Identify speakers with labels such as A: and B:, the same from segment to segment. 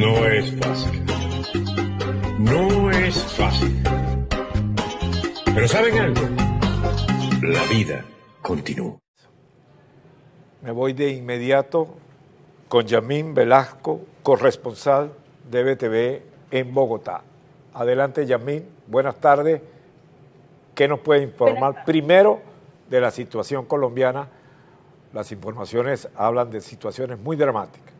A: No es fácil. No es fácil. Pero ¿saben algo? La vida continúa.
B: Me voy de inmediato con Yamín Velasco, corresponsal de BTV en Bogotá. Adelante, Yamín. Buenas tardes. ¿Qué nos puede informar primero de la situación colombiana? Las informaciones hablan de situaciones muy dramáticas.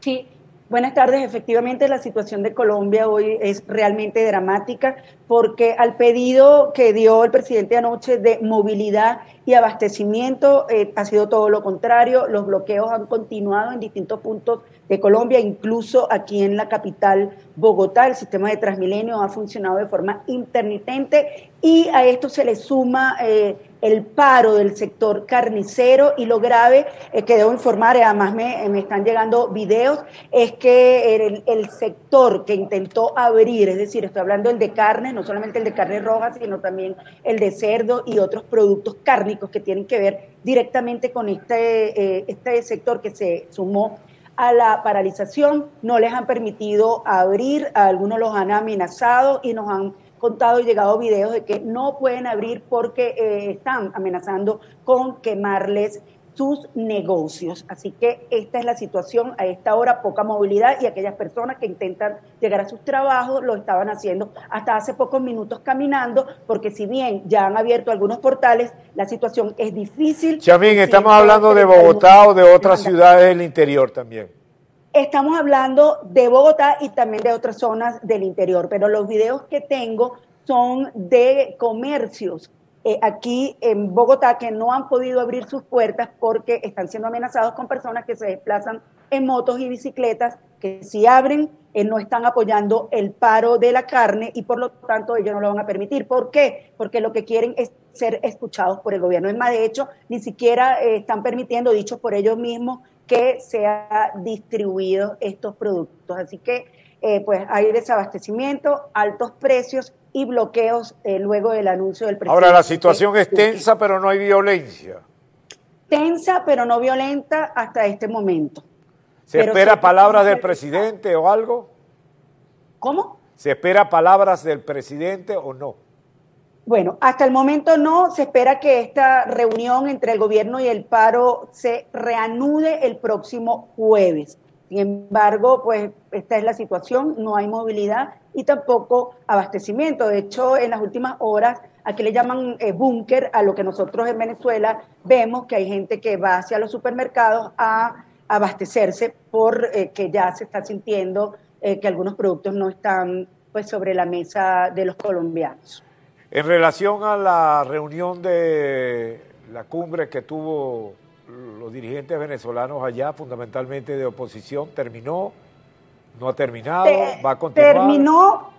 C: Sí, Buenas tardes. Efectivamente, la situación de Colombia hoy es realmente dramática porque al pedido que dio el presidente anoche de movilidad y abastecimiento eh, ha sido todo lo contrario. Los bloqueos han continuado en distintos puntos de Colombia, incluso aquí en la capital Bogotá. El sistema de Transmilenio ha funcionado de forma intermitente y a esto se le suma eh, el paro del sector carnicero y lo grave eh, que debo informar, además me, me, están llegando videos, es que el, sector que intentó abrir, es decir, estoy hablando del de carne, no solamente el de carne roja, sino también el de cerdo y otros productos cárnicos que tienen que ver directamente con este, eh, este sector que se sumó a la paralización, no les han permitido abrir, a algunos los han amenazado y nos han contado y llegado videos de que no pueden abrir porque eh, están amenazando con quemarles sus negocios. Así que esta es la situación a esta hora, poca movilidad y aquellas personas que intentan llegar a sus trabajos lo estaban haciendo hasta hace pocos minutos caminando, porque si bien ya han abierto algunos portales, la situación es difícil.
B: Chamín, estamos hablando de Bogotá o de otras ciudades del interior también.
C: Estamos hablando de Bogotá y también de otras zonas del interior, pero los videos que tengo son de comercios eh, aquí en Bogotá que no han podido abrir sus puertas porque están siendo amenazados con personas que se desplazan en motos y bicicletas, que si abren eh, no están apoyando el paro de la carne y por lo tanto ellos no lo van a permitir. ¿Por qué? Porque lo que quieren es ser escuchados por el gobierno. Es más, de hecho, ni siquiera eh, están permitiendo, dicho por ellos mismos, que sea distribuidos estos productos. Así que eh, pues hay desabastecimiento, altos precios y bloqueos eh, luego del anuncio del presidente.
B: Ahora la situación es tensa, pero no hay violencia.
C: Tensa, pero no violenta hasta este momento.
B: ¿Se espera palabras del presidente o algo?
C: ¿Cómo?
B: ¿Se espera palabras del presidente o no?
C: Bueno, hasta el momento no. Se espera que esta reunión entre el gobierno y el paro se reanude el próximo jueves. Sin embargo, pues esta es la situación, no hay movilidad y tampoco abastecimiento. De hecho, en las últimas horas, aquí le llaman eh, búnker a lo que nosotros en Venezuela vemos que hay gente que va hacia los supermercados a abastecerse porque eh, ya se está sintiendo eh, que algunos productos no están pues sobre la mesa de los colombianos.
B: En relación a la reunión de la cumbre que tuvo los dirigentes venezolanos allá, fundamentalmente de oposición, ¿terminó? ¿No ha terminado? ¿Va a continuar?
C: Terminó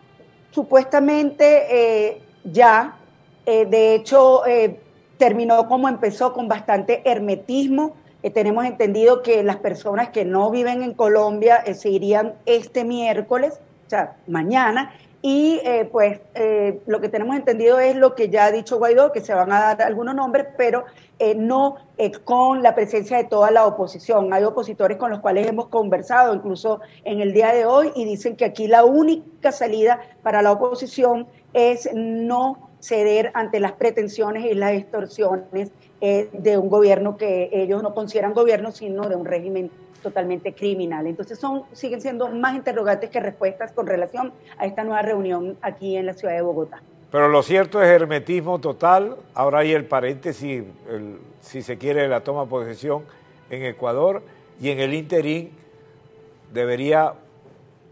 C: supuestamente eh, ya. Eh, de hecho, eh, terminó como empezó, con bastante hermetismo. tenemos entendido que las personas que no viven en Colombia se irían este miércoles, o sea, mañana, y eh, pues eh, lo que tenemos entendido es lo que ya ha dicho Guaidó, que se van a dar algunos nombres, pero eh, no con la presencia de toda la oposición. Hay opositores con los cuales hemos conversado, incluso en el día de hoy, y dicen que aquí la única salida para la oposición es no ceder ante las pretensiones y las extorsiones de un gobierno que ellos no consideran gobierno, sino de un régimen totalmente criminal. Entonces son, siguen siendo más interrogantes que respuestas con relación a esta nueva reunión aquí en la ciudad de Bogotá.
B: Pero lo cierto es hermetismo total. Ahora hay el paréntesis, si se quiere, la toma de posesión en Ecuador y en el interín debería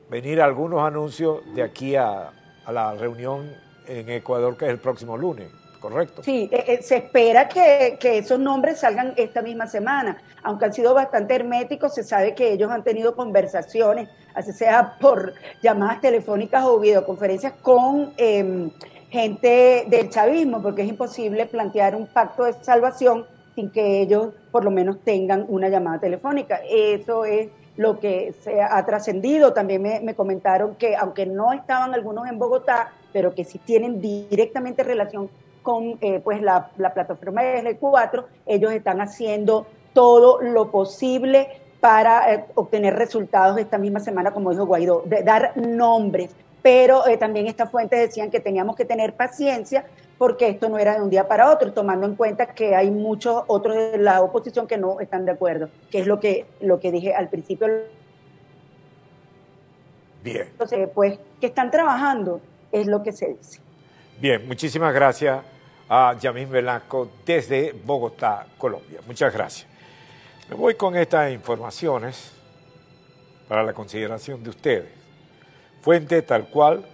B: venir algunos anuncios de aquí a la reunión en Ecuador que es el próximo lunes. ¿Correcto?
C: Sí, eh, eh, se espera que, esos nombres salgan esta misma semana, aunque han sido bastante herméticos, se sabe que ellos han tenido conversaciones, así sea por llamadas telefónicas o videoconferencias con em, gente del chavismo, porque es imposible plantear un pacto de salvación sin que ellos por lo menos tengan una llamada telefónica. Eso es lo que se ha trascendido. También me, me, comentaron que aunque no estaban algunos en Bogotá, pero que sí tienen directamente relación con eh, pues la, la plataforma de L4, ellos están haciendo todo lo posible para eh, obtener resultados esta misma semana, como dijo Guaidó, de dar nombres. Pero eh, también estas fuentes decían que teníamos que tener paciencia porque esto no era de un día para otro, tomando en cuenta que hay muchos otros de la oposición que no están de acuerdo, que es lo que, lo que dije al principio.
B: Bien.
C: Entonces, pues, que están trabajando, es lo que se dice.
B: Bien, muchísimas gracias a Yamín Velasco desde Bogotá, Colombia. Muchas gracias. Me voy con estas informaciones para la consideración de ustedes. Fuente tal cual,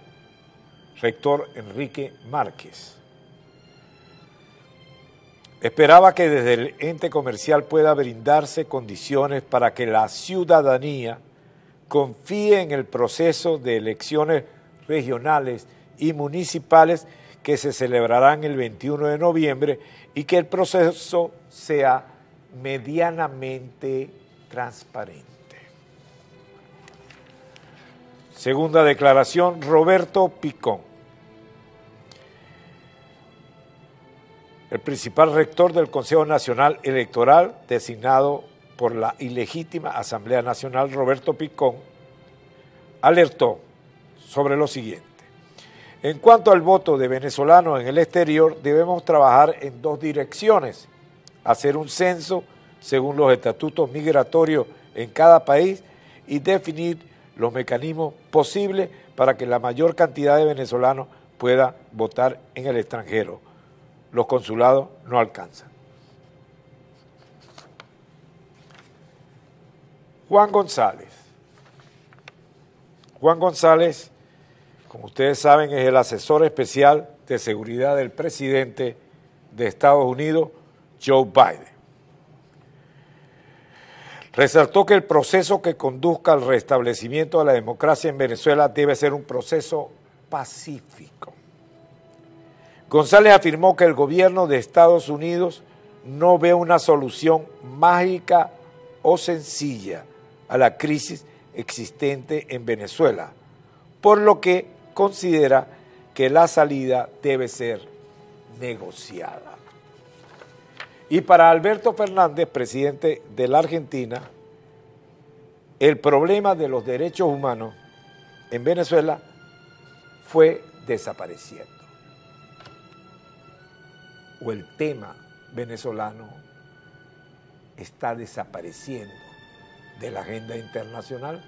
B: rector Enrique Márquez. Esperaba que desde el ente comercial pueda brindarse condiciones para que la ciudadanía confíe en el proceso de elecciones regionales y municipales que se celebrarán el 21 de noviembre y que el proceso sea medianamente transparente. Segunda declaración, Roberto Picón. el principal rector del Consejo Nacional Electoral, designado por la ilegítima Asamblea Nacional, Roberto Picón, alertó sobre lo siguiente. En cuanto al voto de venezolanos en el exterior, debemos trabajar en dos direcciones. Hacer un censo según los estatutos migratorios en cada país y definir los mecanismos posibles para que la mayor cantidad de venezolanos pueda votar en el extranjero los consulados no alcanzan. Juan González. Juan González, como ustedes saben, es el asesor especial de seguridad del presidente de Estados Unidos, Joe Biden. Resaltó que el proceso que conduzca al restablecimiento de la democracia en Venezuela debe ser un proceso pacífico González afirmó que el gobierno de Estados Unidos no ve una solución mágica o sencilla a la crisis existente en Venezuela, por lo que considera que la salida debe ser negociada. Y para Alberto Fernández, presidente de la Argentina, el problema de los derechos humanos en Venezuela fue desapareciendo o el tema venezolano está desapareciendo de la agenda internacional